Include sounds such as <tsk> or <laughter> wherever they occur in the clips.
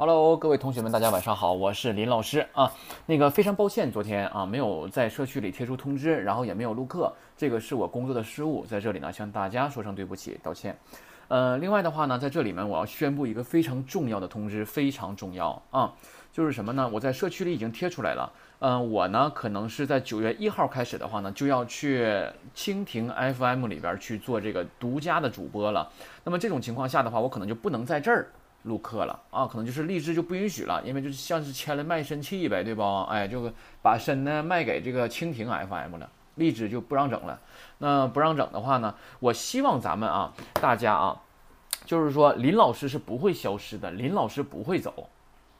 Hello，各位同学们，大家晚上好，我是林老师啊。那个非常抱歉，昨天啊没有在社区里贴出通知，然后也没有录课，这个是我工作的失误，在这里呢向大家说声对不起，道歉。呃，另外的话呢，在这里面我要宣布一个非常重要的通知，非常重要啊，就是什么呢？我在社区里已经贴出来了。嗯，我呢可能是在九月一号开始的话呢，就要去蜻蜓 FM 里边去做这个独家的主播了。那么这种情况下的话，我可能就不能在这儿。录课了啊，可能就是荔枝就不允许了，因为就是像是签了卖身契呗，对不？哎，就把身呢卖给这个蜻蜓 FM 了，荔枝就不让整了。那不让整的话呢，我希望咱们啊，大家啊，就是说林老师是不会消失的，林老师不会走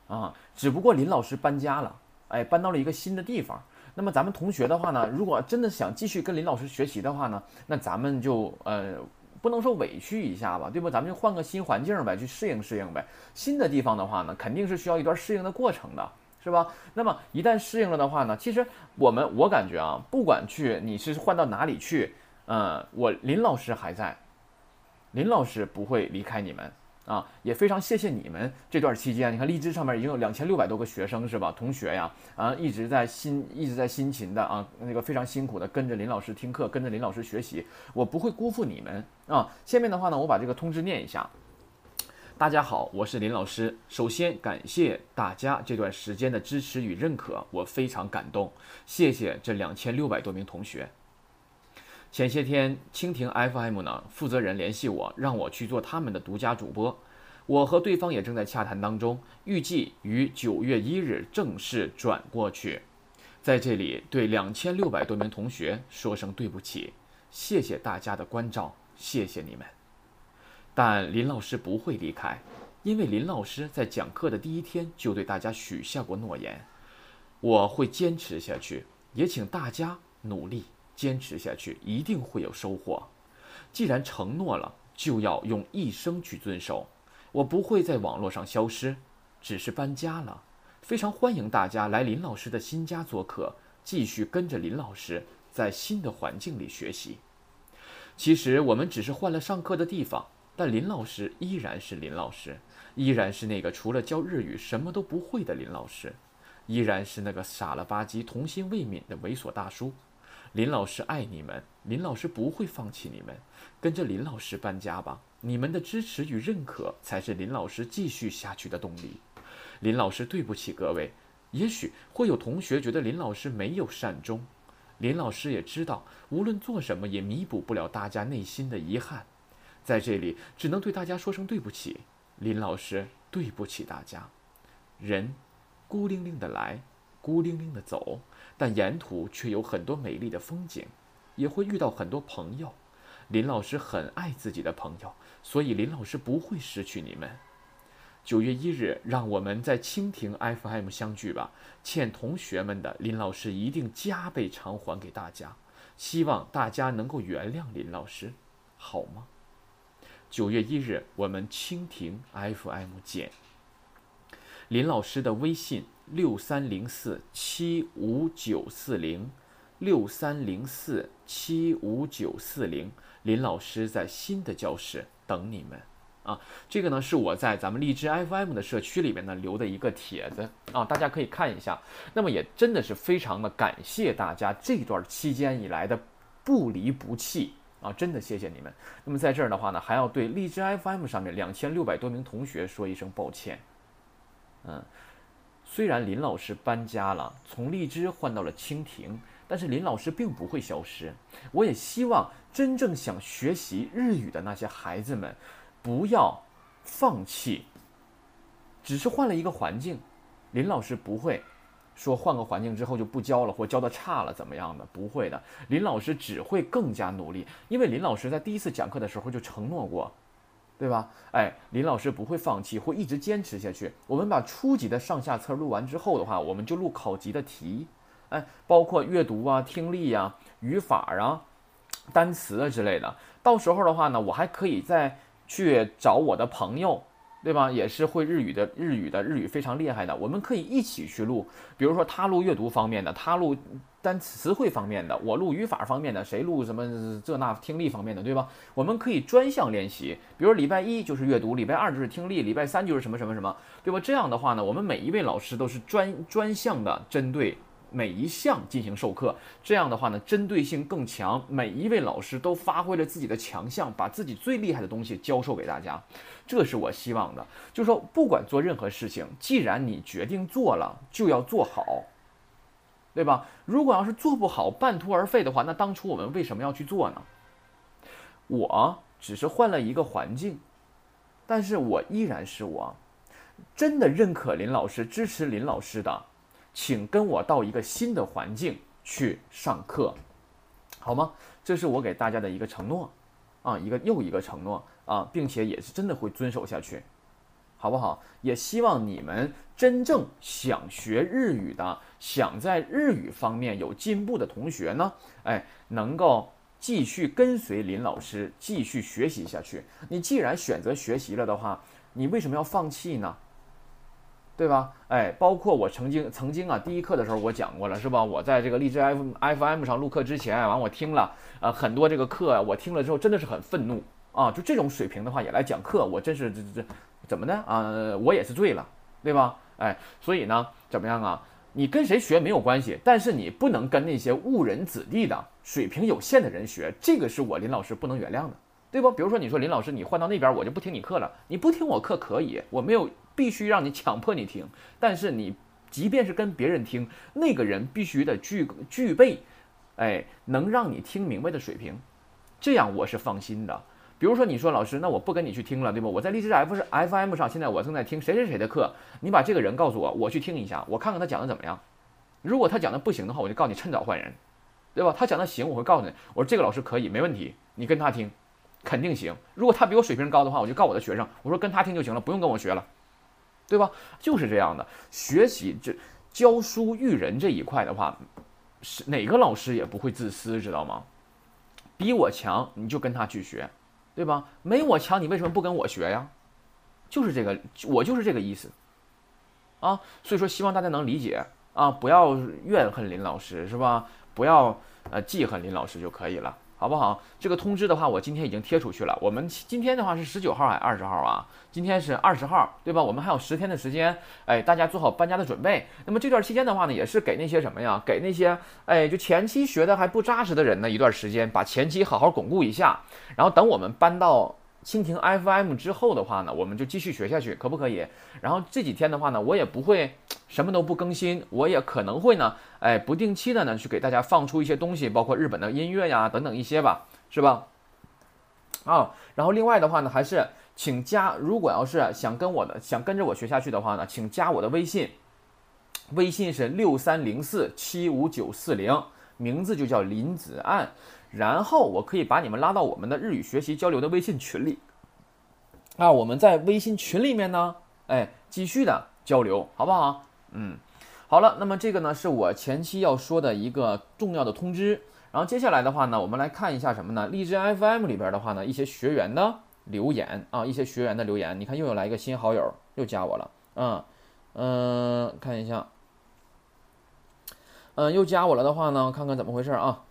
啊，只不过林老师搬家了，哎，搬到了一个新的地方。那么咱们同学的话呢，如果真的想继续跟林老师学习的话呢，那咱们就呃。不能说委屈一下吧，对不？咱们就换个新环境呗，去适应适应呗。新的地方的话呢，肯定是需要一段适应的过程的，是吧？那么一旦适应了的话呢，其实我们我感觉啊，不管去你是换到哪里去，嗯，我林老师还在，林老师不会离开你们。啊，也非常谢谢你们这段期间，你看荔枝上面已经有两千六百多个学生是吧？同学呀，啊，一直在辛一直在辛勤的啊，那个非常辛苦的跟着林老师听课，跟着林老师学习，我不会辜负你们啊。下面的话呢，我把这个通知念一下。大家好，我是林老师。首先感谢大家这段时间的支持与认可，我非常感动。谢谢这两千六百多名同学。前些天，蜻蜓 FM 呢负责人联系我，让我去做他们的独家主播。我和对方也正在洽谈当中，预计于九月一日正式转过去。在这里，对两千六百多名同学说声对不起，谢谢大家的关照，谢谢你们。但林老师不会离开，因为林老师在讲课的第一天就对大家许下过诺言，我会坚持下去，也请大家努力。坚持下去，一定会有收获。既然承诺了，就要用一生去遵守。我不会在网络上消失，只是搬家了。非常欢迎大家来林老师的新家做客，继续跟着林老师在新的环境里学习。其实我们只是换了上课的地方，但林老师依然是林老师，依然是那个除了教日语什么都不会的林老师，依然是那个傻了吧唧、童心未泯的猥琐大叔。林老师爱你们，林老师不会放弃你们，跟着林老师搬家吧。你们的支持与认可才是林老师继续下去的动力。林老师对不起各位，也许会有同学觉得林老师没有善终，林老师也知道，无论做什么也弥补不了大家内心的遗憾，在这里只能对大家说声对不起。林老师对不起大家。人，孤零零的来，孤零零的走。但沿途却有很多美丽的风景，也会遇到很多朋友。林老师很爱自己的朋友，所以林老师不会失去你们。九月一日，让我们在蜻蜓 FM 相聚吧。欠同学们的，林老师一定加倍偿还给大家。希望大家能够原谅林老师，好吗？九月一日，我们蜻蜓 FM 见。林老师的微信。六三零四七五九四零，六三零四七五九四零，林老师在新的教室等你们啊！这个呢是我在咱们荔枝 FM 的社区里面呢留的一个帖子啊，大家可以看一下。那么也真的是非常的感谢大家这段期间以来的不离不弃啊，真的谢谢你们。那么在这儿的话呢，还要对荔枝 FM 上面两千六百多名同学说一声抱歉，嗯。虽然林老师搬家了，从荔枝换到了蜻蜓，但是林老师并不会消失。我也希望真正想学习日语的那些孩子们，不要放弃。只是换了一个环境，林老师不会说换个环境之后就不教了或教的差了怎么样的，不会的。林老师只会更加努力，因为林老师在第一次讲课的时候就承诺过。对吧？哎，林老师不会放弃，会一直坚持下去。我们把初级的上下册录完之后的话，我们就录考级的题，哎，包括阅读啊、听力呀、语法啊、单词啊之类的。到时候的话呢，我还可以再去找我的朋友对吧？也是会日语的，日语的日语非常厉害的。我们可以一起去录，比如说他录阅读方面的，他录单词汇方面的，我录语法方面的，谁录什么这那听力方面的，对吧？我们可以专项练习，比如礼拜一就是阅读，礼拜二就是听力，礼拜三就是什么什么什么，对吧？这样的话呢，我们每一位老师都是专专项的针对。每一项进行授课，这样的话呢，针对性更强。每一位老师都发挥了自己的强项，把自己最厉害的东西教授给大家，这是我希望的。就是说，不管做任何事情，既然你决定做了，就要做好，对吧？如果要是做不好，半途而废的话，那当初我们为什么要去做呢？我只是换了一个环境，但是我依然是我。真的认可林老师，支持林老师的。请跟我到一个新的环境去上课，好吗？这是我给大家的一个承诺，啊，一个又一个承诺啊，并且也是真的会遵守下去，好不好？也希望你们真正想学日语的，想在日语方面有进步的同学呢，哎，能够继续跟随林老师继续学习下去。你既然选择学习了的话，你为什么要放弃呢？对吧？哎，包括我曾经曾经啊，第一课的时候我讲过了，是吧？我在这个荔枝 F F M 上录课之前，完我听了呃很多这个课，我听了之后真的是很愤怒啊！就这种水平的话也来讲课，我真是这这怎么的啊？我也是醉了，对吧？哎，所以呢，怎么样啊？你跟谁学没有关系，但是你不能跟那些误人子弟的水平有限的人学，这个是我林老师不能原谅的，对不？比如说你说林老师，你换到那边我就不听你课了，你不听我课可以，我没有。必须让你强迫你听，但是你即便是跟别人听，那个人必须得具具备，哎，能让你听明白的水平，这样我是放心的。比如说你说老师，那我不跟你去听了，对吧？我在荔枝 F 是 FM 上，现在我正在听谁谁谁的课，你把这个人告诉我，我去听一下，我看看他讲的怎么样。如果他讲的不行的话，我就告你趁早换人，对吧？他讲的行，我会告诉你，我说这个老师可以，没问题，你跟他听，肯定行。如果他比我水平高的话，我就告我的学生，我说跟他听就行了，不用跟我学了。对吧？就是这样的，学习这教书育人这一块的话，是哪个老师也不会自私，知道吗？比我强你就跟他去学，对吧？没我强你为什么不跟我学呀？就是这个，我就是这个意思啊。所以说，希望大家能理解啊，不要怨恨林老师，是吧？不要呃记恨林老师就可以了。好不好？这个通知的话，我今天已经贴出去了。我们今天的话是十九号还是二十号啊？今天是二十号，对吧？我们还有十天的时间，哎，大家做好搬家的准备。那么这段期间的话呢，也是给那些什么呀？给那些哎，就前期学的还不扎实的人呢，一段时间把前期好好巩固一下，然后等我们搬到。蜻蜓 FM 之后的话呢，我们就继续学下去，可不可以？然后这几天的话呢，我也不会 <tsk> 什么都不更新，我也可能会呢，哎，不定期的呢去给大家放出一些东西，包括日本的音乐呀等等一些吧，是吧？啊，然后另外的话呢，还是请加，如果要是想跟我的想跟着我学下去的话呢，请加我的微信，微信是六三零四七五九四零，名字就叫林子岸。然后我可以把你们拉到我们的日语学习交流的微信群里，啊，我们在微信群里面呢，哎，继续的交流，好不好？嗯，好了，那么这个呢是我前期要说的一个重要的通知。然后接下来的话呢，我们来看一下什么呢？荔枝 FM 里边的话呢，一些学员的留言啊，一些学员的留言，你看又有来一个新好友，又加我了，嗯嗯，看一下，嗯，又加我了的话呢，看看怎么回事啊？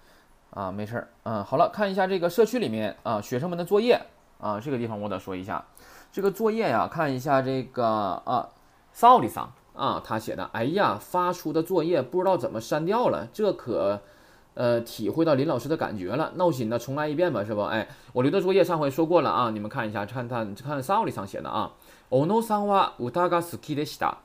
啊，没事儿，嗯，好了，看一下这个社区里面啊，学生们的作业啊，这个地方我得说一下，这个作业呀，看一下这个啊，萨里桑啊，他写的，哎呀，发出的作业不知道怎么删掉了，这可，呃，体会到林老师的感觉了，闹心的，重来一遍吧，是不？哎，我留的作业上回说过了啊，你们看一下，看看看萨里桑写的啊，オノさんは歌が好きでした。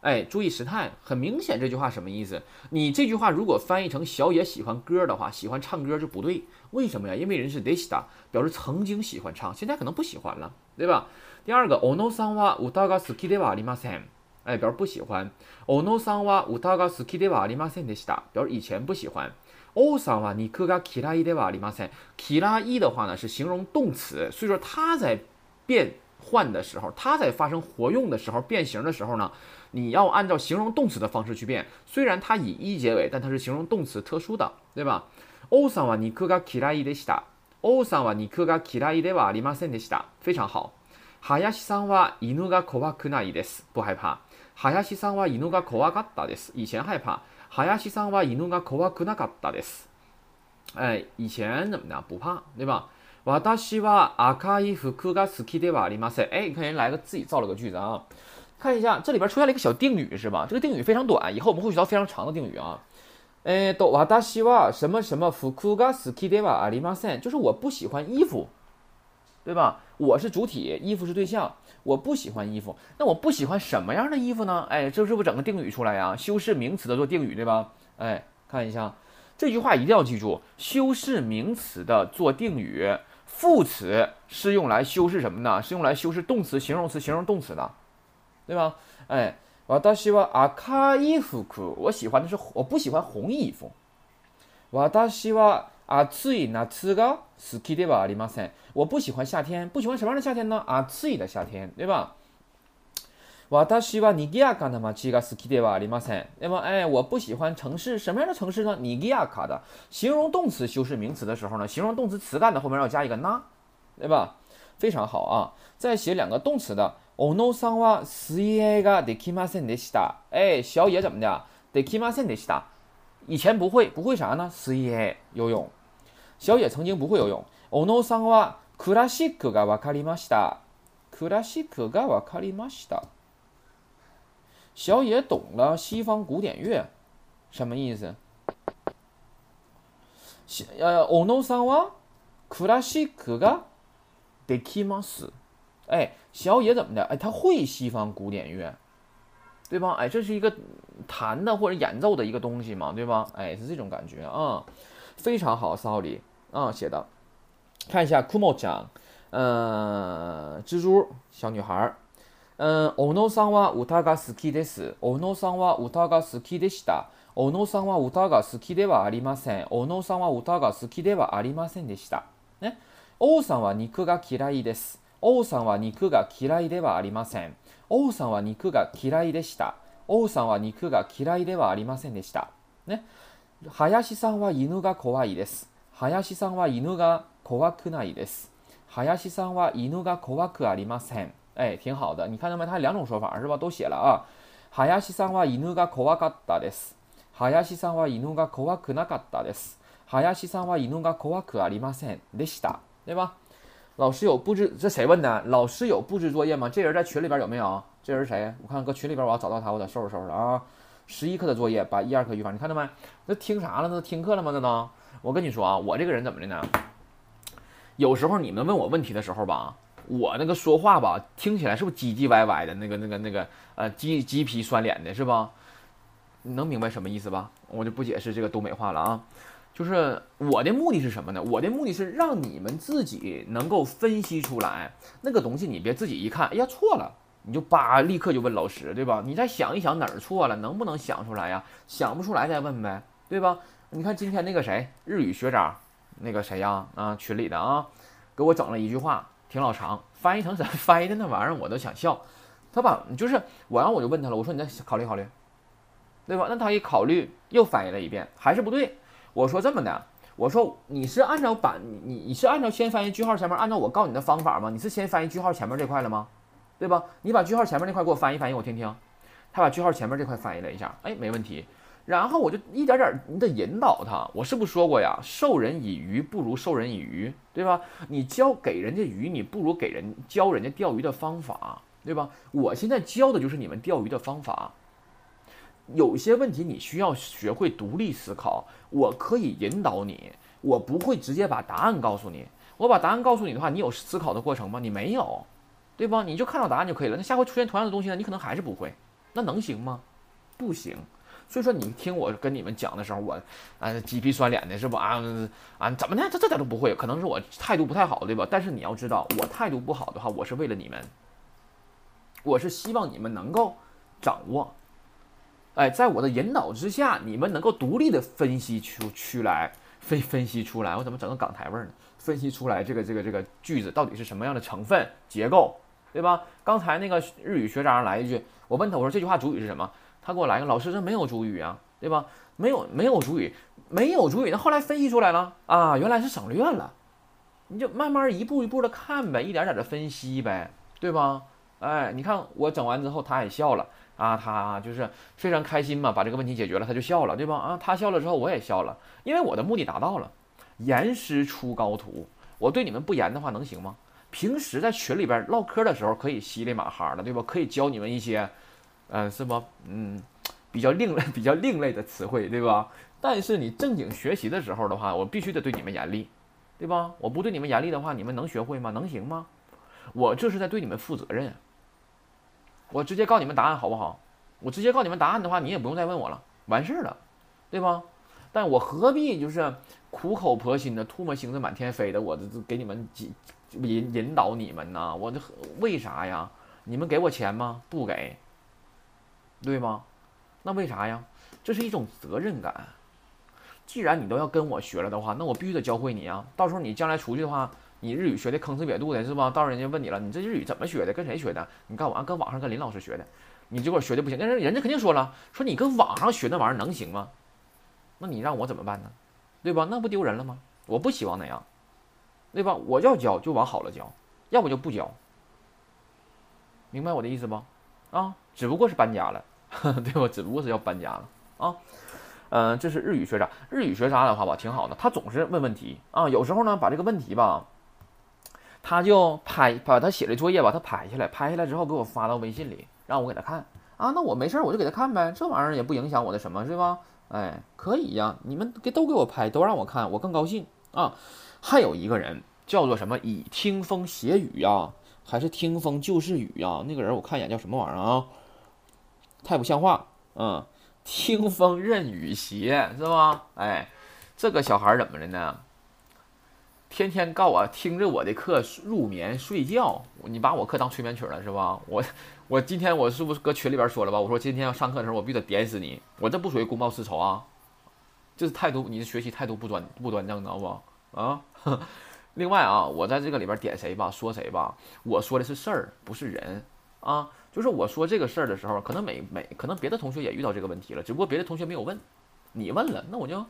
哎，注意时态，很明显这句话什么意思？你这句话如果翻译成小野喜欢歌的话，喜欢唱歌就不对。为什么呀？因为人是 deshita，表示曾经喜欢唱，现在可能不喜欢了，对吧？第二个，ono san wa utaga suki de wa arimasen，哎，表示不喜欢。ono san wa utaga suki de wa arimasen deshita，表示以前不喜欢。o san wa niku ga kirai de wa arimasen，kirai 的话呢是形容动词，所以说它在变换的时候，它在发生活用的时候，变形的时候呢。你要按照形容动词的方式去变，虽然它以一结尾，但它是形容动词特殊的，对吧？欧桑瓦尼克が嫌いでした。欧桑瓦尼克が嫌いではありませんでした。非常好。 哈亚西桑哇伊努嘎科瓦克纳伊德斯不害怕。哈亚西桑哇伊努嘎科瓦嘎达德斯以前害怕。哈亚西桑哇伊努嘎科瓦克纳嘎达德斯，哎，以前怎么的不怕，对吧？ 瓦达西哇阿卡伊夫库嘎斯基德瓦里马塞，哎，你看人来个自己造了个句子啊。看一下，这里边出现了一个小定语，是吧？这个定语非常短，以后我们会学到非常长的定语啊。哎，都瓦达西瓦什么什么福库嘎斯基德瓦阿里马塞，就是我不喜欢衣服，对吧？我是主体，衣服是对象，我不喜欢衣服。那我不喜欢什么样的衣服呢？哎，这是不是整个定语出来呀？修饰名词的做定语，对吧？哎，看一下这句话一定要记住，修饰名词的做定语，副词是用来修饰什么呢？是用来修饰动词、形容词、形容动词的。对吧？哎，我倒希望阿卡伊服，我喜欢的是我不喜欢红衣服。我倒希望阿翠那次个斯基的吧，里马森，我不喜欢夏天，不喜欢什么样的夏天呢？阿翠的夏天，对吧？我倒希望尼基亚卡的嘛，七个斯基的吧，里马森，那么哎，我不喜欢城市，什么样的城市呢？尼基亚卡的，形容动词修饰名词的时候呢，形容动词词干的后面要加一个那，对吧？非常好啊！再写两个动词的。おのさんは水泳ができませんでした。哎，小野怎么的？できませんでした。以前不会，不会啥呢？水泳，游泳。小野曾经不会游泳。おのさんはクラシックがわかりました。クラシックがわかりました。 小野懂了西方古典乐，什么意思？呃，おのさんはクラシックができます。哎，小野怎么的？哎，他会西方古典乐，对吧？哎，这是一个弹的或者演奏的一个东西嘛，对吧？哎，是这种感觉啊，非常好，四号里啊写的。看一下 Kumo 讲，嗯，蜘蛛小女孩， 嗯，Ono さんは歌が好きです。Ono さんは歌が好きでした。Ono さんは歌が好きではありません。Ono さんは歌が好きではありませんでした。ね、王さんは肉が嫌いです。王さんは肉が嫌いではありません。王さんは肉が嫌いでした。王さんは肉が嫌いではありませんでした。ね。林さんは犬が怖いです。林さんは犬が怖くないです。林さんは犬が怖くありません。哎，挺好的。你看到没？它两种说法是吧？都写了啊。林さんは犬が怖かったです。林さんは犬が怖くなかったです。林さんは犬が怖くありませんでした。对吧？老师有布置，这谁问的？老师有布置作业吗？这人在群里边有没有？这人谁？我看搁群里边，我要找到他，我得收拾收拾啊。十一课的作业，把一二课语法，你看到没？那听啥了？那听课了吗？那都？我跟你说啊，我这个人怎么的呢？有时候你们问我问题的时候吧， 我那个说话吧，听起来是不是唧唧歪歪的？那个、那个、那个，呃，鸡鸡皮酸脸的，是吧？你能明白什么意思吧？我就不解释这个东北话了啊。就是我的目的是什么呢？我的目的是让你们自己能够分析出来那个东西，你别自己一看，哎呀错了，你就叭立刻就问老师，对吧？你再想一想哪儿错了，能不能想出来呀？想不出来再问呗，对吧？你看今天那个谁，日语学长，那个谁呀？啊，群里的啊，给我整了一句话，挺老长，翻译成咱 <laughs> 翻译的那玩意儿我都想笑。他把就是我，然后我就问他了，我说你再考虑考虑，对吧？那他一考虑又翻译了一遍，还是不对。我说这么的，我说你是按照版你你是按照先翻译句号前面，按照我告诉你的方法吗？你是先翻译句号前面这块了吗？对吧？你把句号前面那块给我翻译翻译，我听听。他把句号前面这块翻译了一下，哎，没问题。然后我就一点点的引导他。我是不是说过呀？授人以鱼不如授人以渔，对吧？你教给人家鱼，你不如给人教人家钓鱼的方法，对吧？我现在教的就是你们钓鱼的方法。有些问题你需要学会独立思考，我可以引导你，我不会直接把答案告诉你。我把答案告诉你的话，你有思考的过程吗？你没有，对吧？你就看到答案就可以了。那下回出现同样的东西呢？你可能还是不会，那能行吗？不行。所以说你听我跟你们讲的时候，我啊鸡皮酸脸的是不啊啊怎么的？这这点都不会，可能是我态度不太好，对吧？但是你要知道，我态度不好的话，我是为了你们，我是希望你们能够掌握。哎，在我的引导之下，你们能够独立的分析出出来，分分析出来，我怎么整个港台味儿呢？分析出来这个这个这个句子到底是什么样的成分结构，对吧？刚才那个日语学长来一句，我问他，我说这句话主语是什么？他给我来个，老师这没有主语啊，对吧？没有没有主语，没有主语，那后来分析出来了啊，原来是省略了，你就慢慢一步一步的看呗，一点点的分析呗，对吧？哎，你看我整完之后，他也笑了啊，他就是非常开心嘛，把这个问题解决了，他就笑了，对吧？啊，他笑了之后，我也笑了，因为我的目的达到了，严师出高徒，我对你们不严的话能行吗？平时在群里边唠嗑的时候可以稀里马哈的，对吧？可以教你们一些，嗯，是不？嗯，比较另类、<laughs> 比较另类的词汇，对吧？但是你正经学习的时候的话，我必须得对你们严厉，对吧？我不对你们严厉的话，你们能学会吗？能行吗？我这是在对你们负责任。我直接告你们答案好不好？我直接告你们答案的话，你也不用再问我了，完事儿了，对吧？但我何必就是苦口婆心的、唾沫星子满天飞的，我这给你们引引导你们呢？我这为啥呀？你们给我钱吗？不给，对吗？那为啥呀？这是一种责任感。既然你都要跟我学了的话，那我必须得教会你啊！到时候你将来出去的话。你日语学的坑哧瘪肚的是吧？到时候人家问你了，你这日语怎么学的？跟谁学的？你告诉我，跟网上跟林老师学的。你结果学的不行，那人人家肯定说了，说你跟网上学那玩意儿能行吗？那你让我怎么办呢？对吧？那不丢人了吗？我不希望那样，对吧？我要教就往好了教，要不就不教。明白我的意思不？啊，只不过是搬家了，<laughs> 对我？只不过是要搬家了啊。嗯，这是日语学渣。日语学渣的话吧，挺好的，他总是问问题啊。有时候呢，把这个问题吧。他就拍把他写的作业吧，他拍下来，拍下来之后给我发到微信里，让我给他看啊。那我没事，我就给他看呗，这玩意儿也不影响我的什么，是吧？哎，可以呀，你们给都给我拍，都让我看，我更高兴啊。还有一个人叫做什么以听风写雨呀，还是听风就是雨呀？那个人我看一眼叫什么玩意儿啊？太不像话，嗯，听风任雨斜是吧？哎，这个小孩怎么的呢？天天告我听着我的课入眠睡觉，你把我课当催眠曲了是吧？我我今天我是不是搁群里边说了吧？我说今天要上课的时候我必须得点死你，我这不属于公报私仇啊，这是态度，你的学习态度不端不端正，知道不？啊，<laughs> 另外啊，我在这个里边点谁吧，说谁吧，我说的是事儿，不是人啊。就是我说这个事儿的时候，可能每每可能别的同学也遇到这个问题了，只不过别的同学没有问，你问了，那我就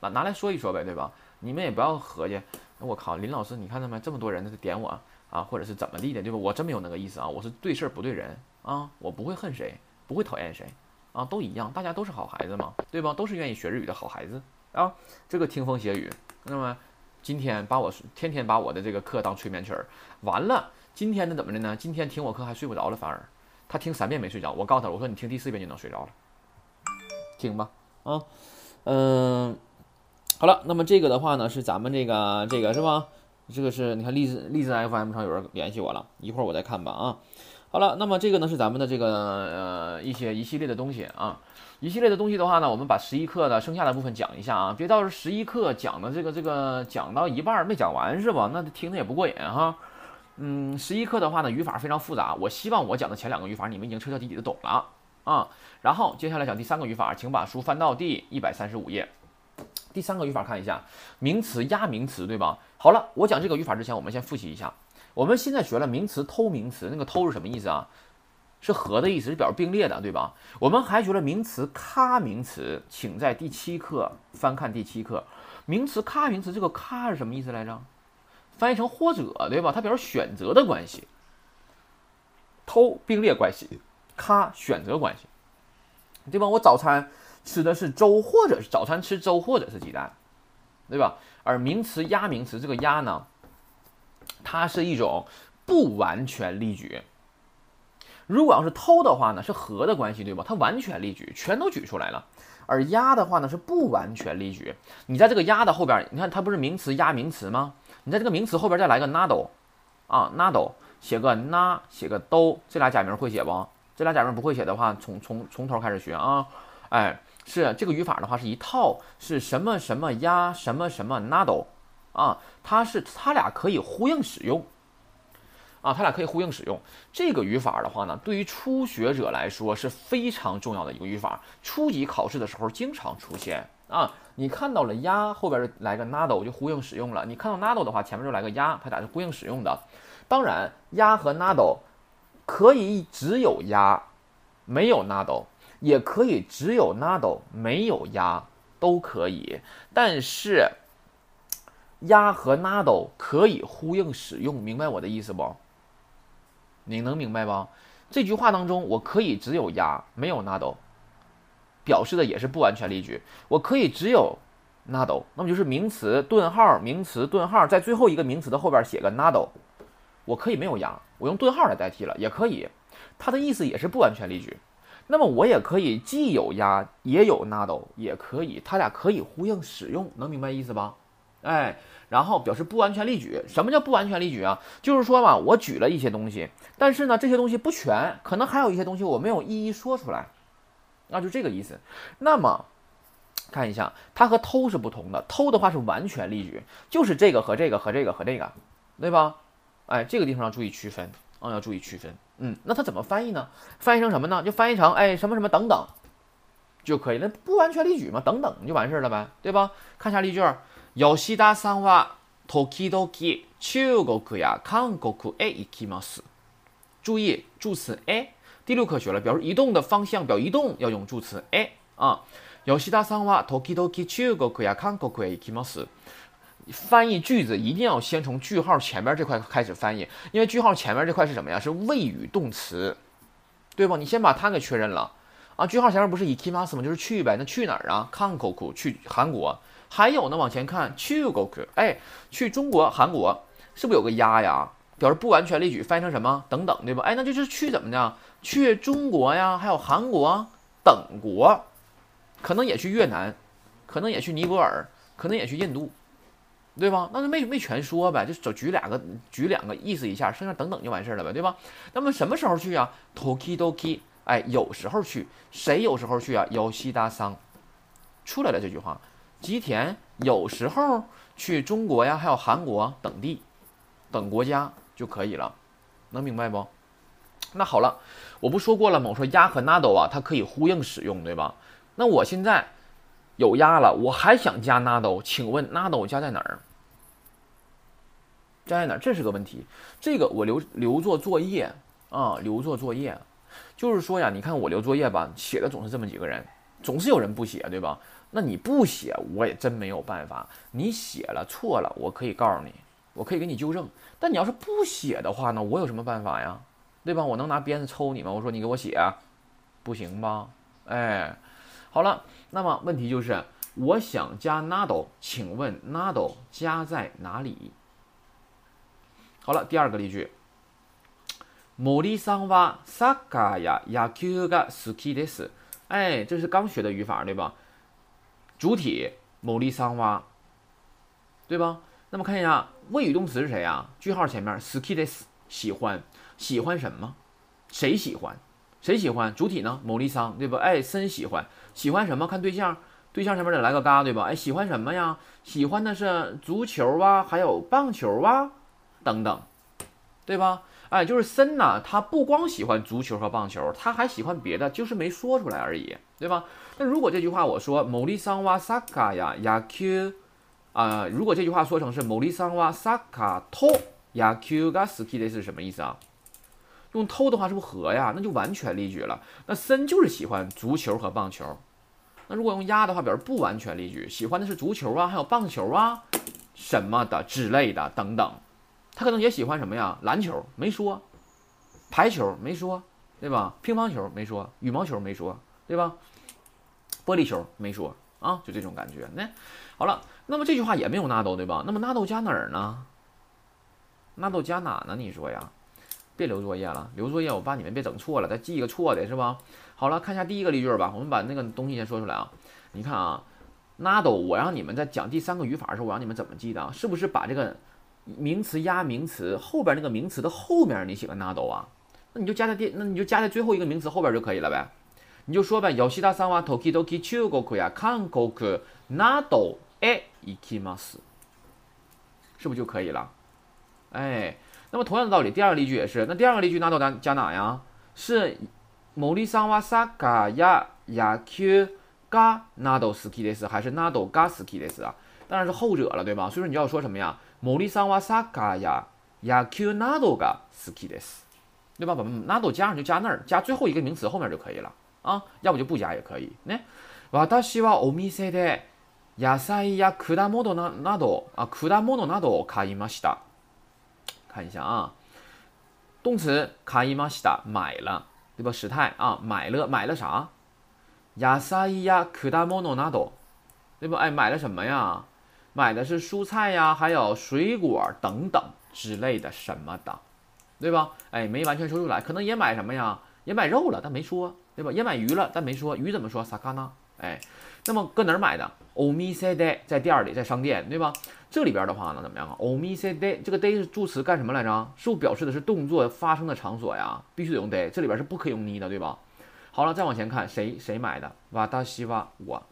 拿拿来说一说呗，对吧？你们也不要合计。我靠，林老师，你看到没？这么多人在点我啊，或者是怎么地的，对吧？我真没有那个意思啊，我是对事儿不对人啊，我不会恨谁，不会讨厌谁啊，都一样，大家都是好孩子嘛，对吧？都是愿意学日语的好孩子啊。这个听风写雨，那么今天把我 <laughs> 天天把我的这个课当催眠曲儿，完了，今天的怎么的呢？今天听我课还睡不着了，反而他听三遍没睡着，我告诉他，我说你听第四遍就能睡着了，听吧，啊，嗯。好了，那么这个的话呢，是咱们这个这个是吧？这个是你看励志励志 FM 上有人联系我了，一会儿我再看吧啊。好了，那么这个呢是咱们的这个呃一些一系列的东西啊，一系列的东西的话呢，我们把十一课的剩下的部分讲一下啊，别到时候十一课讲的这个这个讲到一半没讲完是吧？那听着也不过瘾哈。嗯，十一课的话呢，语法非常复杂，我希望我讲的前两个语法你们已经彻彻底底的懂了啊。然后接下来讲第三个语法，请把书翻到第一百三十五页。第三个语法看一下，名词压名词，对吧？好了，我讲这个语法之前，我们先复习一下。我们现在学了名词偷名词，那个偷是什么意思啊？是和的意思，是表示并列的，对吧？我们还学了名词咖名词，请在第七课翻看第七课。名词咖名词，这个咖是什么意思来着？翻译成或者，对吧？它表示选择的关系。偷并列关系，咔选择关系，对吧？我早餐。吃的是粥，或者是早餐吃粥，或者是鸡蛋，对吧？而名词压名词，这个压呢，它是一种不完全例举。如果要是偷的话呢，是和的关系，对吧？它完全例举，全都举出来了。而压的话呢，是不完全例举。你在这个压的后边，你看它不是名词压名词吗？你在这个名词后边再来个 nado，啊 nado，写个 na，写个 do，这俩假名会写不？这俩假名不会写的话，从从从头开始学啊，哎。是这个语法的话是一套，是什么什么压什么什么 nado，啊，它是它俩可以呼应使用，啊，它俩可以呼应使用。这个语法的话呢，对于初学者来说是非常重要的一个语法，初级考试的时候经常出现啊。你看到了压后边来个 nado 就呼应使用了，你看到 nado 的话前面就来个压，它俩是呼应使用的。当然，压和 nado 可以只有压，没有 nado。也可以只有 nado 没有压都可以，但是压和 nado 可以呼应使用，明白我的意思不？你能明白吗？这句话当中，我可以只有呀，没有 nado，表示的也是不完全例句。我可以只有 nado，那么就是名词顿号，名词顿号，在最后一个名词的后边写个 nado。我可以没有呀，我用顿号来代替了，也可以。它的意思也是不完全例句。那么我也可以既有呀，也有 nado，也可以，它俩可以呼应使用，能明白意思吧？哎，然后表示不完全例举。什么叫不完全例举啊？就是说嘛，我举了一些东西，但是呢，这些东西不全，可能还有一些东西我没有一一说出来，那就这个意思。那么看一下，它和偷是不同的。偷的话是完全例举，就是这个和这个和这个和这个，对吧？哎，这个地方要注意区分啊，要注意区分。嗯，那它怎么翻译呢？翻译成什么呢？就翻译成哎什么什么等等就可以了，不完全例举嘛，等等就完事儿了呗，对吧？看下例句。吉田さんは時々中国や韓国へ行きます。注意助词 a， 第六课学了，表示移动的方向表移动要用助词 a 啊。吉田さんは時々中国や韓国へ行きます。翻译句子一定要先从句号前面这块开始翻译，因为句号前面这块是什么呀？是谓语动词，对吧？你先把它给确认了啊。句号前面不是行きます吗？就是去呗，那去哪儿啊？韓国去韩国。还有呢，往前看，去国哎，去中国、韩国，是不是有个呀呀？ 表示不完全例举，翻译成什么？等等，对吧？哎，那就是去怎么的？去中国呀，还有韩国等国，可能也去越南，可能也去尼泊尔，可能也去印度，对吧？那就没没全说呗，就只举两个，举两个意思一下，剩下等等就完事儿了呗，对吧？那么什么时候去啊？Tokidoki，哎，有时候去，谁有时候去啊？有西达桑，出来了这句话。吉田有时候去中国呀，还有韩国等地等国家就可以了，能明白不？那好了，我不说过了吗？我说呀和 nado 啊，它可以呼应使用，对吧？那我现在有呀了，我还想加 nado，请问 nado 加在哪儿？加在哪儿？这是个问题。这个我留留作作业啊，留作作业。就是说呀，你看我留作业吧，写的总是这么几个人，总是有人不写，对吧？那你不写，我也真没有办法。你写了错了，我可以告诉你，我可以给你纠正。但你要是不写的话呢，我有什么办法呀？对吧？我能拿鞭子抽你吗？我说你给我写，不行吧？哎，好了，那么问题就是，我想加 nado，请问 nado 加在哪里？好了，第二个例句。森さんはサッカーや野球が好きです。哎，这是刚学的语法，对吧？主体某利桑哇，对吧？ 那么看一下谓语动词是谁呀？句号前面 s k i d e s 喜欢，喜欢什么？谁喜欢？谁喜欢？主体呢？某利桑，对吧？哎，森喜欢，喜欢什么？看对象，对象前面得来个嘎，对吧？哎，喜欢什么呀？喜欢的是足球啊，还有棒球啊，等等，对吧？哎，就是森呐，他不光喜欢足球和棒球，他还喜欢别的，就是没说出来而已，对吧？那如果这句话我说某利桑哇萨卡呀亚 Q 啊，如果这句话说成是某利桑哇萨卡托亚 Q 嘎斯基的是什么意思啊？用偷的话是不是和呀？那就完全例举了。那森就是喜欢足球和棒球。那如果用鸭的话，表示不完全例举，喜欢的是足球啊，还有棒球啊，什么的之类的等等。他可能也喜欢什么呀？篮球没说，排球没说，对吧？乒乓球没说，羽毛球没说，对吧？玻璃球没说啊，就这种感觉。那好了，那么这句话也没有纳豆对吧？那么纳豆加哪儿呢纳豆加哪呢？你说呀？别留作业了，留作业我怕你们别整错了，再记一个错的是吧？好了，看一下第一个例句吧。我们把那个东西先说出来啊。你看啊纳豆我让你们在讲第三个语法的时候，我让你们怎么记的？是不是把这个？名词压名词后边那个名词的后面，你写个纳豆啊，那你就加在第，那你就加在最后一个名词后边就可以了呗。你就说呗，吉田さんは時々中国や韓国などへ行きます，是不是就可以了？哎，那么同样的道理，第二个例句也是。那第二个例句 nado 加加哪呀？是森さんはサッカーや野球がなど好きです，还是などが好きです啊？当然是后者了，对吧？所以说你就要说什么呀？森さんはサッカーや野球などが好きです，对吧？把など加上就加那儿，加最后一个名词后面就可以了 啊。要不就不加也可以。ね。私はお店で野菜や果物などあ果物などを買いました。看一下啊， 动词卡伊玛西达买了，对吧？时态啊，买了买了啥？亚萨伊亚克达莫诺纳多，对吧？哎，买了什么呀？买的是蔬菜呀，还有水果等等之类的什么的，对吧？哎，没完全说出来，可能也买什么呀？也买肉了，但没说， 对吧？也买鱼了，但没说鱼怎么说？萨卡纳，哎，那么搁哪儿买的？欧米塞德在店里，在商店，对吧？这里边的话呢，怎么样啊？欧米塞德这个 day 是助词干什么来着？是不表示的是动作发生的场所呀？必须得用 day，这里边是不可以用你的，对吧？好了，再往前看，谁谁买的？瓦达西瓦，我，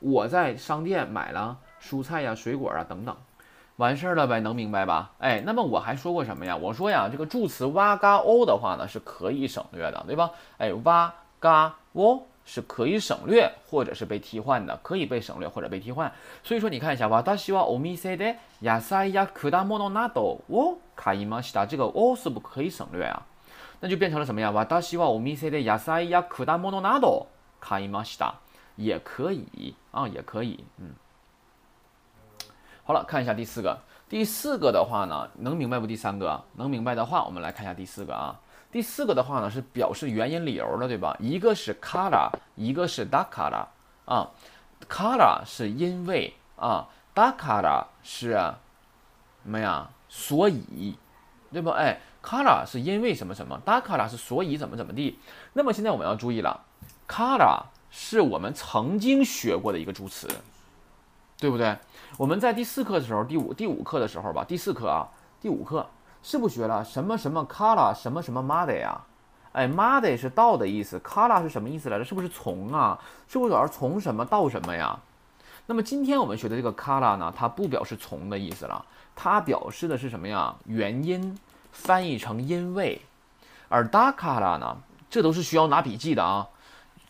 我在商店买了。蔬菜呀、水果啊等等，完事儿了呗，能明白吧？哎，那么我还说过什么呀？我说呀，这个助词哇嘎哦的话呢是可以省略的，对吧？哎，哇嘎哦是可以省略或者是被替换的，可以被省略或者被替换。所以说你看一下，哇达西哇欧米塞的亚塞亚库达莫诺纳多哦卡伊玛西达，这个哦是不可以省略啊？那就变成了什么呀？哇达西哇欧米塞的亚塞亚库达莫诺纳多卡伊玛西达也可以啊，也可以，嗯。好了，看一下第四个。第四个的话呢，能明白不？第三个能明白的话，我们来看一下第四个啊。第四个的话呢，是表示原因理由的，对吧？一个是 kara，一个是 dakara 啊。kara 是因为啊，dakara 是什么呀？所以，对吧？哎，kara 是因为什么什么，dakara 是所以怎么怎么地。那么现在我们要注意了，kara 是我们曾经学过的一个助词。对不对？我们在第四课的时候，第五第五课的时候吧，第四课啊，第五课是不学了什么什么 kala 什么什么 made 呀？哎，made 是到的意思，kala 是什么意思来着？是不是从啊？是不是主要是从什么到什么呀？那么今天我们学的这个 kala 呢，它不表示从的意思了，它表示的是什么呀？原因，翻译成因为。而 da kala 呢，这都是需要拿笔记的啊。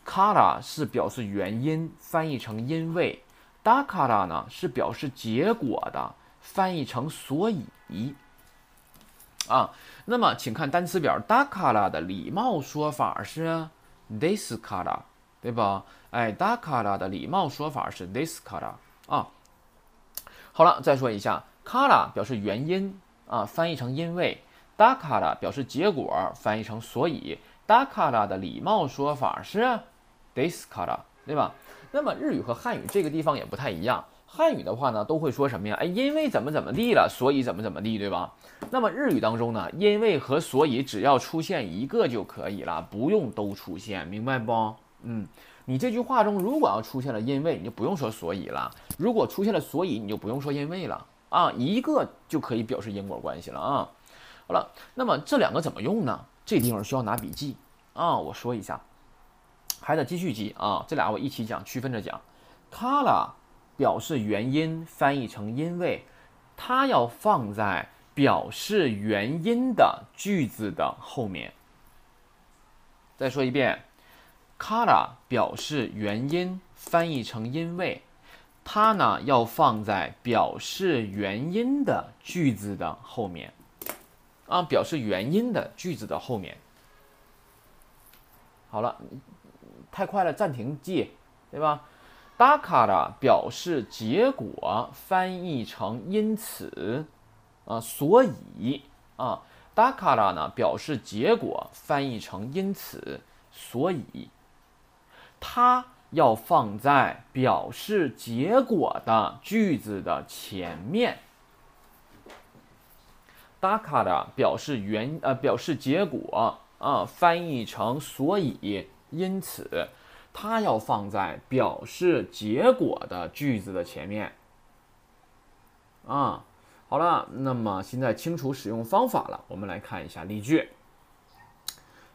kala 是表示原因，翻译成因为。Da kara 呢是表示结果的，翻译成所以啊。那么请看单词表，da kara 的礼貌说法是 this kara，对吧？哎，da kara 的礼貌说法是 this kara 啊。好了，再说一下，kara 表示原因啊，翻译成因为；da kara 表示结果，翻译成所以。da kara 的礼貌说法是 this kara，对吧？那么日语和汉语这个地方也不太一样。汉语的话呢，都会说什么呀？哎，因为怎么怎么地了，所以怎么怎么地，对吧？那么日语当中呢，因为和所以只要出现一个就可以了，不用都出现，明白不？嗯，你这句话中如果要出现了因为，你就不用说所以了；如果出现了所以，你就不用说因为了啊，一个就可以表示因果关系了啊。好了，那么这两个怎么用呢？这地方需要拿笔记啊，我说一下。还得继续记啊，这俩我一起讲，区分着讲。kara 表示原因，翻译成因为，它要放在表示原因的句子的后面。再说一遍，kara 表示原因，翻译成因为，它呢要放在表示原因的句子的后面。啊，表示原因的句子的后面。好了。太快了，暂停记，对吧？dakara 表示结果，翻译成因此，啊，所以啊，dakara 呢表示结果，翻译成因此，所以，它要放在表示结果的句子的前面。dakara 表示原呃表示结果啊，翻译成所以。因此，它要放在表示结果的句子的前面。啊，好了，那么现在清楚使用方法了，我们来看一下例句。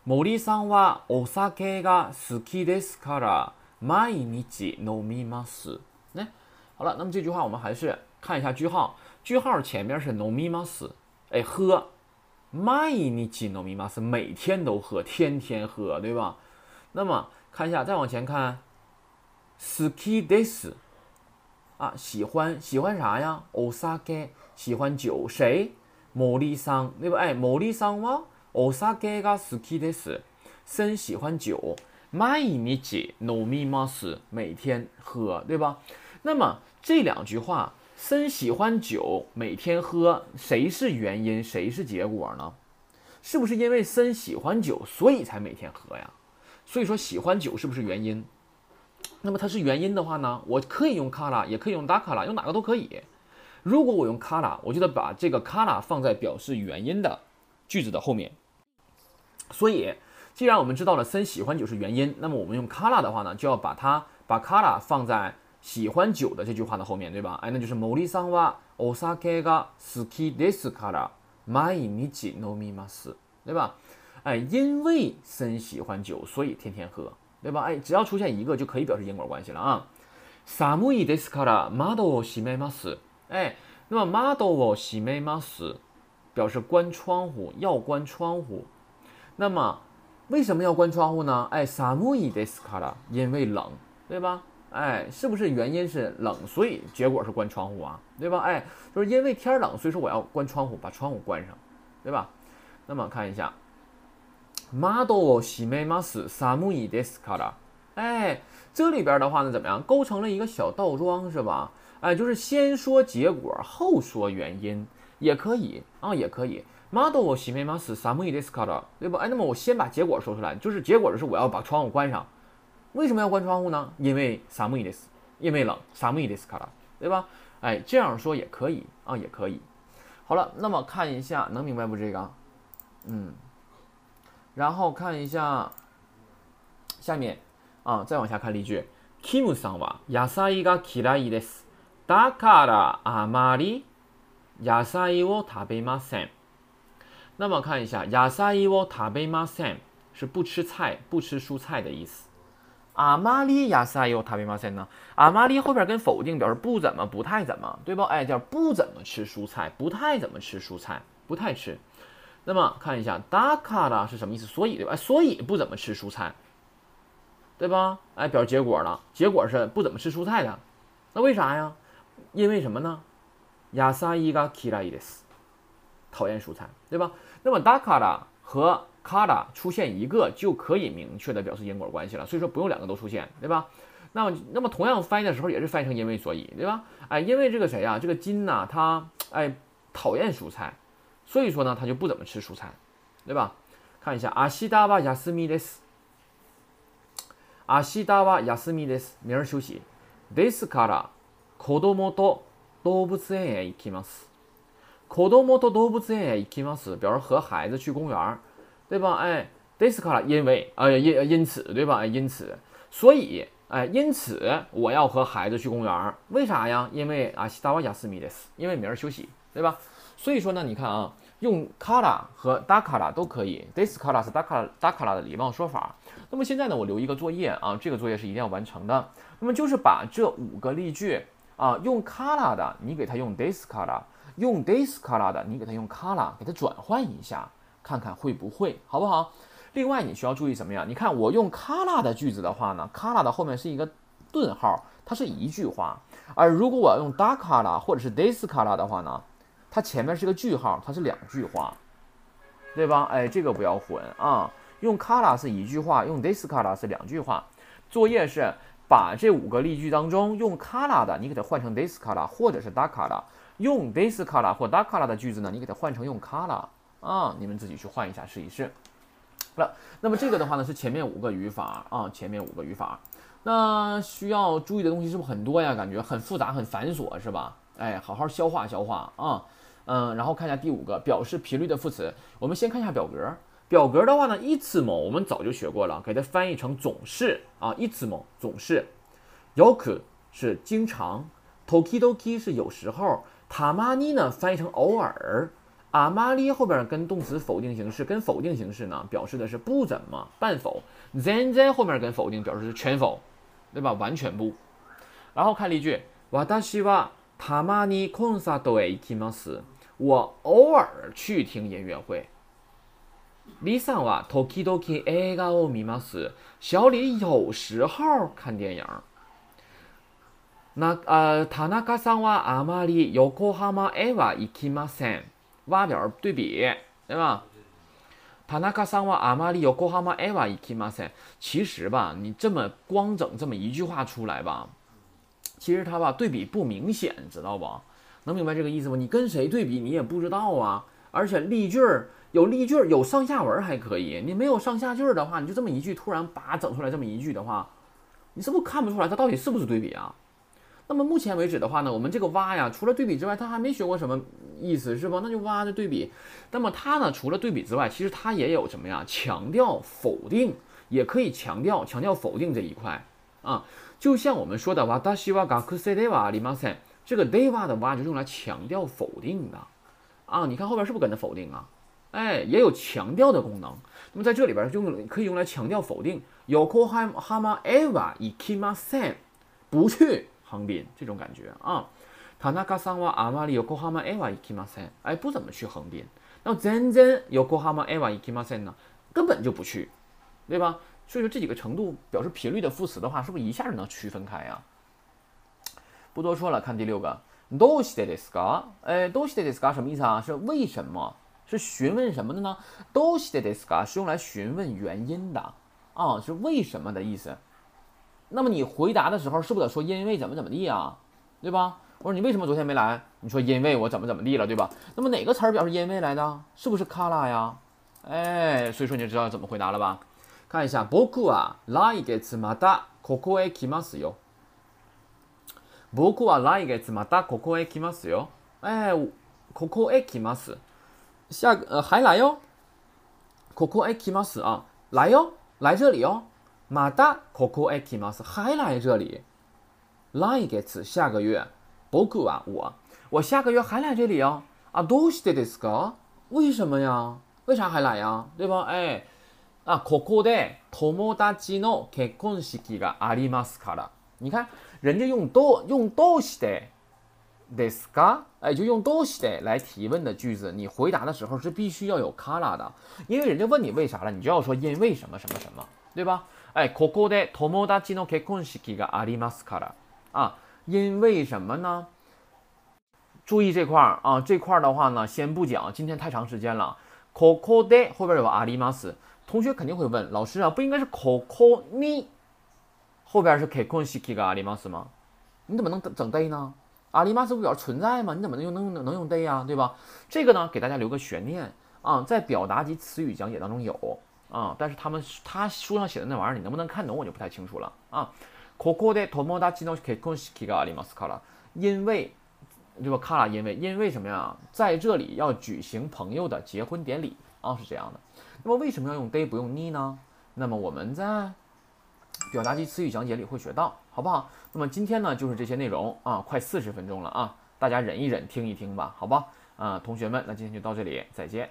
森さんはお酒が好きですから毎日飲みます。那好了，那么这句话我们还是看一下句号，句号前面是飲みます，哎，喝。毎日飲みます，每天都喝，天天喝，对吧？ 那么看一下，再往前看，ski des，啊，喜欢喜欢啥呀？osake，喜欢酒，谁？某利桑，对吧？哎，某利桑吗？osake ga ski des，森喜欢酒，毎日飲みます，每天喝，对吧？那么这两句话，森喜欢酒，每天喝，谁是原因，谁是结果呢？ 是不是因为森喜欢酒，所以才每天喝呀？ 所以说喜欢酒是不是原因？那么它是原因的话呢，我可以用卡拉，也可以用达卡拉，用哪个都可以。如果我用卡拉，我就得把这个卡拉放在表示原因的句子的后面。所以，既然我们知道了森喜欢酒是原因，那么我们用卡拉的话呢，就要把它把卡拉放在喜欢酒的这句话的后面，对吧？哎，那就是モリさんはお酒が好きですから毎日飲みます，对吧？ 哎，因为森喜欢酒，所以天天喝。对吧？哎，只要出现一个就可以表示因果关系了啊。寒いですから窓を閉めます。哎，那么窓を閉めます表示关窗户，要关窗户。那么为什么要关窗户呢？哎，寒いですから，因为冷，对吧？哎，是不是原因是冷，所以结果是关窗户啊？对吧？哎，就是因为天冷，所以说我要关窗户，把窗户关上，对吧？那么看一下。 窓を閉めます。寒いですから。哎，这里边的话呢，怎么样？构成了一个小倒装，是吧？哎，就是先说结果，后说原因，也可以啊，也可以。窓を閉めます。寒いですから，对吧？哎，那么我先把结果说出来，就是结果就是我要把窗户关上。为什么要关窗户呢？因为寒いです，因为冷。寒いですから，对吧？哎，这样说也可以啊，也可以。好了，那么看一下，能明白不？这个，嗯。 然后看一下下面啊，再往下看例句。Kim さんは野菜が嫌いです。だからあまり野菜を食べません。那么看一下，野菜を食べません是不吃菜、不吃蔬菜的意思。あまり野菜を食べません呢？あまり后边跟否定表示不怎么、不太怎么，对不？哎，叫不怎么吃蔬菜，不太怎么吃蔬菜，不太吃。 那么看一下，だから是什么意思？所以对吧？所以不怎么吃蔬菜，对吧？哎，表示结果了，结果是不怎么吃蔬菜的。那为啥呀？因为什么呢？野菜が嫌いです，讨厌蔬菜，对吧？那么だから和から出现一个就可以明确的表示因果关系了，所以说不用两个都出现，对吧？那么那么同样翻译的时候也是翻译成因为所以，对吧？哎，因为这个谁呀？这个金呐，他哎讨厌蔬菜。 所以说呢，他就不怎么吃蔬菜，对吧？看一下，阿西达瓦亚斯米です。阿西达瓦亚斯米です。明儿休息。ですから子供と動物園へ行きます。子供と動物園へ行きます，表示和孩子去公园，对吧？哎，ですから因为，哎，因因此，对吧？因此，所以，哎，因此我要和孩子去公园，为啥呀？因为阿西达瓦亚斯米です，因为明儿休息，对吧？ 所以说呢，你看啊，用卡拉和达卡拉都可以。this 卡拉是达卡达卡拉的礼貌说法。那么现在呢，我留一个作业啊，这个作业是一定要完成的。那么就是把这五个例句啊，用卡拉的你给它用 this 卡拉，用 this 卡拉的你给它用卡拉，给它转换一下，看看会不会，好不好？另外你需要注意什么呀？你看我用卡拉的句子的话呢，卡拉的后面是一个顿号，它是一句话。而如果我要用达卡拉或者是 this 卡拉的话呢？它前面是个句号，它是两句话，对吧？哎，这个不要混啊！用 kara 是一句话，用 this kara 是两句话。作业是把这五个例句当中用 kara 的，你给它换成 this kara 或者是 da kara；用 this kara 或 da kara 的句子呢，你给它换成用 kara 啊！你们自己去换一下试一试。好了，那么这个的话呢是前面五个语法啊，前面五个语法。那需要注意的东西是不是很多呀？感觉很复杂、很繁琐，是吧？哎，好好消化消化啊。嗯，然后看一下第五个表示频率的副词。我们先看一下表格。表格的话呢，いつも我们早就学过了，给它翻译成总是啊，いつも总是。よく是经常，時々是有时候，たまに呢翻译成偶尔。あまり后边跟动词否定形式，跟否定形式呢表示的是不怎么，半否。全然后面跟否定表示是全否，对吧？完全不。然后看例句，私はたまにコンサートへ行きます。 我偶尔去听音乐会。李桑は時々映画を見ます。小李有时候看电影。那呃，田中さんはあまり横浜へは行きません。挖表对比，对吧？田中さんはあまり横浜へは行きません。其实吧，你这么光整这么一句话出来吧，其实它吧对比不明显，知道不？ 能明白这个意思吗？你跟谁对比，你也不知道啊。而且例句儿有例句儿，有上下文还可以。你没有上下句儿的话，你就这么一句突然叭整出来这么一句的话，你是不是看不出来它到底是不是对比啊？那么目前为止的话呢，我们这个挖呀，除了对比之外，它还没学过什么意思是吧？那就挖的对比。那么它呢，除了对比之外，其实它也有什么呀？强调否定，也可以强调强调否定这一块啊。就像我们说的哇，大西哇嘎克塞德瓦里马塞，这个 de 瓦的哇就用来强调否定的啊。你看后边是不是跟着否定啊？哎，也有强调的功能。那么在这里边用可以用来强调否定。Yokohama eva ikimasen，不去。横滨这种感觉啊，塔纳卡桑瓦阿玛里有 Yokohama eva ikimasen，哎，不怎么去横滨。那么真正有 Yokohama eva ikimasen 呢，根本就不去，对吧？所以说这几个程度表示频率的副词的话，是不是一下就能区分开呀？不多说了，看第六个，どうしてですか？哎，どうしてですか什么意思啊？是为什么？是询问什么的呢？どうしてですか是用来询问原因的啊，是为什么的意思。那么你回答的时候是不是得说因为怎么怎么地啊，对吧？我说你为什么昨天没来？你说因为我怎么怎么地了，对吧？那么哪个词儿表示因为来的？是不是卡拉呀？哎，所以说你就知道怎么回答了吧？看一下，僕は来月またここへ来ますよ。 僕は来月またここへ来ますよ。哎，ここへ来ます。下个呃还来哟。ここへ来ます啊，来哟，来这里哟。马达 Coco Akimas 还来这里，来一次下个月，不够啊我，我下个月还来这里啊啊どうしてですか？为什么呀？为啥还来呀？对吧？哎，啊ここで友達の結婚式がありますから。你看，人家用ど用どうしてですか？哎，就用どうして来提问的句子，你回答的时候是必须要有から的，因为人家问你为啥了，你就要说因为什么什么什么，对吧？哎，ここで友達の結婚式がありますから啊，因为什么呢？注意这块儿啊，这块儿的话呢，先不讲，今天太长时间了。ここで后边有あります，同学肯定会问老师啊，不应该是ここに 后边是結婚式があります吗？你怎么能整で呢？あります不表示存在吗？你怎么能用能能用で呀？对吧？这个呢，给大家留个悬念啊，在表达及词语讲解当中有。啊，但是他们他书上写的那玩意儿，你能不能看懂，我就不太清楚了啊。ここで友達の結婚式がありますから、因为对吧？卡拉因为因为什么呀？在这里要举行朋友的结婚典礼啊，是这样的。那么为什么要用 day 不用 ni 呢？那么我们在 表达及词语讲解里会学到，好不好？那么今天呢就是这些内容啊，快四十分钟了啊，大家忍一忍，听一听吧，好吧？啊，同学们，那今天就到这里，再见。